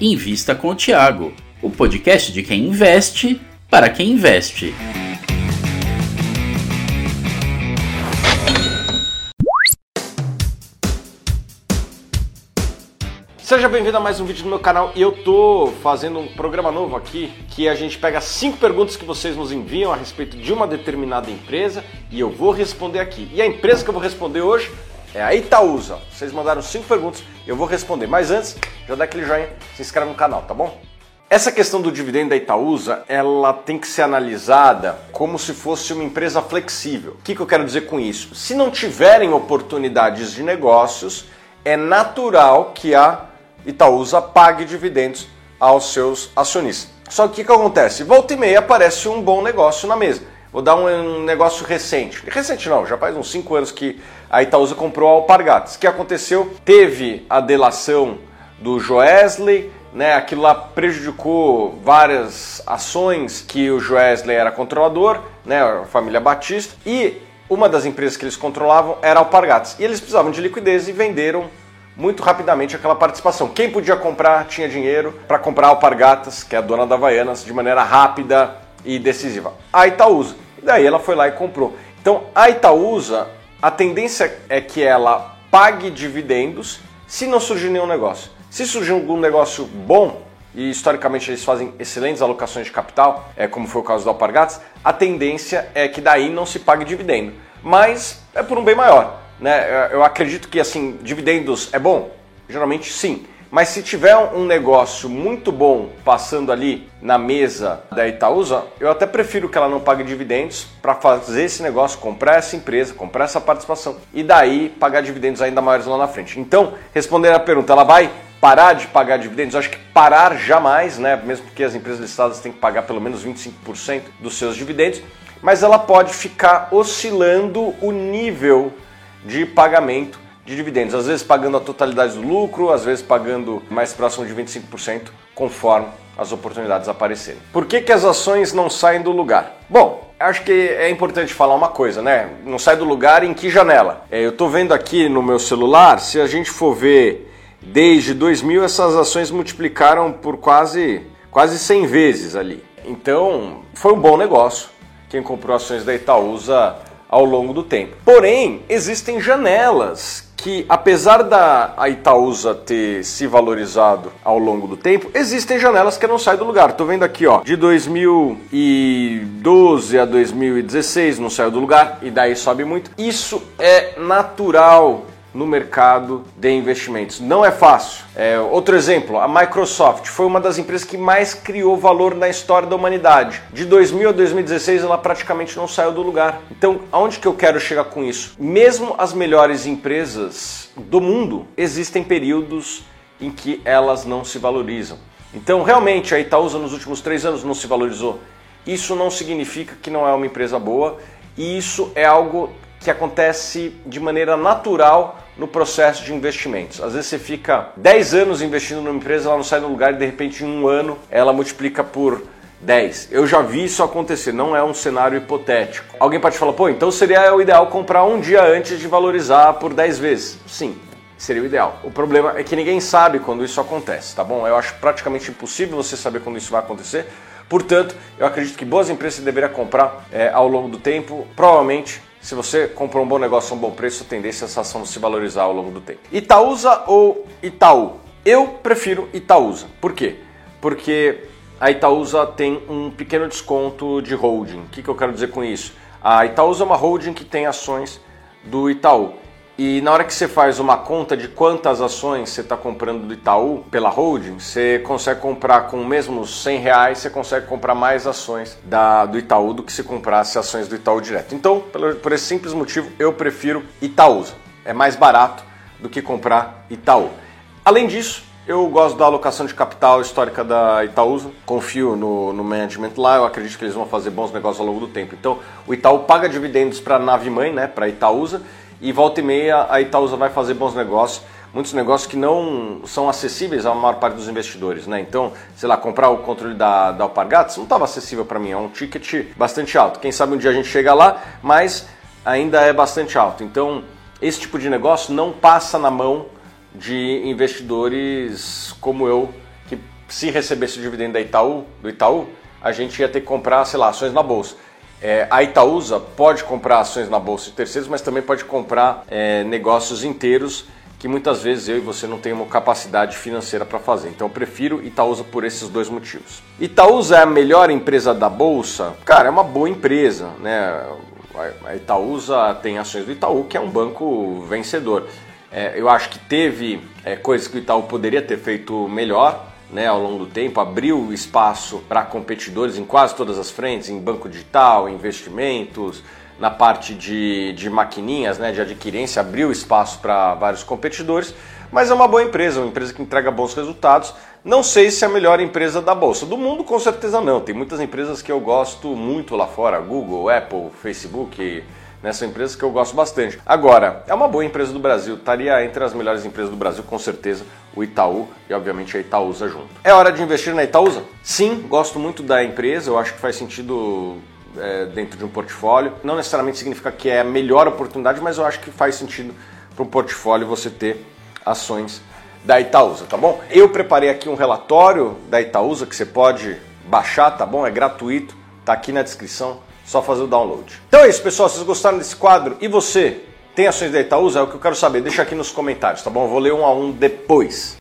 Invista com o Tiago, o podcast de quem investe para quem investe. Seja bem-vindo a mais um vídeo do meu canal e eu tô fazendo um programa novo aqui que a gente pega cinco perguntas que vocês nos enviam a respeito de uma determinada empresa e eu vou responder aqui. E a empresa que eu vou responder hoje é a Itaúsa. Vocês mandaram cinco perguntas, eu vou responder. Mas antes, já dá aquele joinha, se inscreve no canal, tá bom? Essa questão do dividendo da Itaúsa, ela tem que ser analisada como se fosse uma empresa flexível. O que, que eu quero dizer com isso? Se não tiverem oportunidades de negócios, é natural que a Itaúsa pague dividendos aos seus acionistas. Só que o que, acontece? Volta e meia aparece um bom negócio na mesa. Vou dar um, negócio recente. Recente não, já faz uns 5 anos que a Itaúsa comprou a Alpargatas. O que aconteceu? Teve a delação do Joesley, né? Aquilo lá prejudicou várias ações que o Joesley era controlador, né? A família Batista. E uma das empresas que eles controlavam era a Alpargatas. E eles precisavam de liquidez e venderam muito rapidamente aquela participação. Quem podia comprar tinha dinheiro para comprar Alpargatas, que é a dona da Havaianas, de maneira rápida e decisiva. A Itaúsa. E daí ela foi lá e comprou. Então a Itaúsa, a tendência é que ela pague dividendos se não surgir nenhum negócio. Se surgir algum negócio bom, e historicamente eles fazem excelentes alocações de capital, é como foi o caso do Alpargatas, a tendência é que daí não se pague dividendo. Mas é por um bem maior. Né? Eu acredito que assim, dividendos é bom? Geralmente sim. Mas se tiver um negócio muito bom passando ali na mesa da Itaúsa, eu até prefiro que ela não pague dividendos para fazer esse negócio, comprar essa empresa, comprar essa participação e daí pagar dividendos ainda maiores lá na frente. Então, respondendo a pergunta, ela vai parar de pagar dividendos? Acho que parar jamais, né? Mesmo porque as empresas listadas têm que pagar pelo menos 25% dos seus dividendos, mas ela pode ficar oscilando o nível de pagamento de dividendos, às vezes pagando a totalidade do lucro, às vezes pagando mais próximo de 25%, conforme as oportunidades aparecerem. Por que, que as ações não saem do lugar? Bom, acho que é importante falar uma coisa, né? Não sai do lugar em que janela? É, eu estou vendo aqui no meu celular, se a gente for ver desde 2000, essas ações multiplicaram por quase, quase 100 vezes ali. Então, foi um bom negócio. Quem comprou ações da Itaúsa ao longo do tempo. Porém, existem janelas que, apesar da Itaúsa ter se valorizado ao longo do tempo, existem janelas que não saem do lugar. Tô vendo aqui, ó, de 2012 a 2016 não saiu do lugar e daí sobe muito. Isso é natural no mercado de investimentos. Não é fácil. É, outro exemplo, a Microsoft foi uma das empresas que mais criou valor na história da humanidade. De 2000 a 2016 ela praticamente não saiu do lugar. Então, aonde que eu quero chegar com isso? Mesmo as melhores empresas do mundo, existem períodos em que elas não se valorizam. Então, realmente, a Itaúsa nos últimos três anos não se valorizou. Isso não significa que não é uma empresa boa e isso é algo que acontece de maneira natural no processo de investimentos. Às vezes você fica 10 anos investindo numa empresa, ela não sai do lugar e de repente em um ano ela multiplica por 10. Eu já vi isso acontecer, não é um cenário hipotético. Alguém pode falar, pô, então seria o ideal comprar um dia antes de valorizar por 10 vezes. Sim, seria o ideal. O problema é que ninguém sabe quando isso acontece, tá bom? Eu acho praticamente impossível você saber quando isso vai acontecer. Portanto, eu acredito que boas empresas você deveria comprar é, ao longo do tempo, provavelmente se você comprou um bom negócio a um bom preço, a tendência é essa ação se valorizar ao longo do tempo. Itaúsa ou Itaú? Eu prefiro Itaúsa. Por quê? Porque a Itaúsa tem um pequeno desconto de holding. O que, que eu quero dizer com isso? A Itaúsa é uma holding que tem ações do Itaú. E na hora que você faz uma conta de quantas ações você está comprando do Itaú pela holding, você consegue comprar com mesmo 100 reais, você consegue comprar mais ações da, do Itaú do que se comprasse ações do Itaú direto. Então, por, por esse simples motivo, eu prefiro Itaúsa. É mais barato do que comprar Itaú. Além disso, eu gosto da alocação de capital histórica da Itaúsa, confio no, no management lá, eu acredito que eles vão fazer bons negócios ao longo do tempo. Então, o Itaú paga dividendos para a nave mãe, né, para a Itaúsa, e volta e meia a Itaúsa vai fazer bons negócios, muitos negócios que não são acessíveis à maior parte dos investidores, né? Então, sei lá, comprar o controle da, da Alpargatas não estava acessível para mim, é um ticket bastante alto. Quem sabe um dia a gente chega lá, mas ainda é bastante alto. Então, esse tipo de negócio não passa na mão de investidores como eu, que se recebesse o dividendo da Itaú, do Itaú, a gente ia ter que comprar, sei lá, ações na bolsa. É, a Itaúsa pode comprar ações na bolsa de terceiros, mas também pode comprar é, negócios inteiros que muitas vezes eu e você não temos capacidade financeira para fazer. Então eu prefiro Itaúsa por esses dois motivos. Itaúsa é a melhor empresa da bolsa? Cara, é uma boa empresa, né? A Itaúsa tem ações do Itaú, que é um banco vencedor. É, eu acho que teve é, coisas que o Itaú poderia ter feito melhor, né, ao longo do tempo, abriu espaço para competidores em quase todas as frentes, em banco digital, investimentos, na parte de, de maquininhas, né, de adquirência, abriu espaço para vários competidores, mas é uma boa empresa, uma empresa que entrega bons resultados. Não sei se é a melhor empresa da bolsa. Do mundo, com certeza não. Tem muitas empresas que eu gosto muito lá fora: Google, Apple, Facebook. São empresas que eu gosto bastante. Agora, é uma boa empresa do Brasil, estaria entre as melhores empresas do Brasil, com certeza, o Itaú e, obviamente, a Itaúsa junto. É hora de investir na Itaúsa? Sim, gosto muito da empresa, eu acho que faz sentido é, dentro de um portfólio. Não necessariamente significa que é a melhor oportunidade, mas eu acho que faz sentido para um portfólio você ter ações da Itaúsa, tá bom? Eu preparei aqui um relatório da Itaúsa que você pode baixar, tá bom? É gratuito, tá aqui na descrição, só fazer o download. Então é isso, pessoal. Vocês gostaram desse quadro? E você tem ações da Itaúsa? É o que eu quero saber. Deixa aqui nos comentários, tá bom? Eu vou ler um a um depois.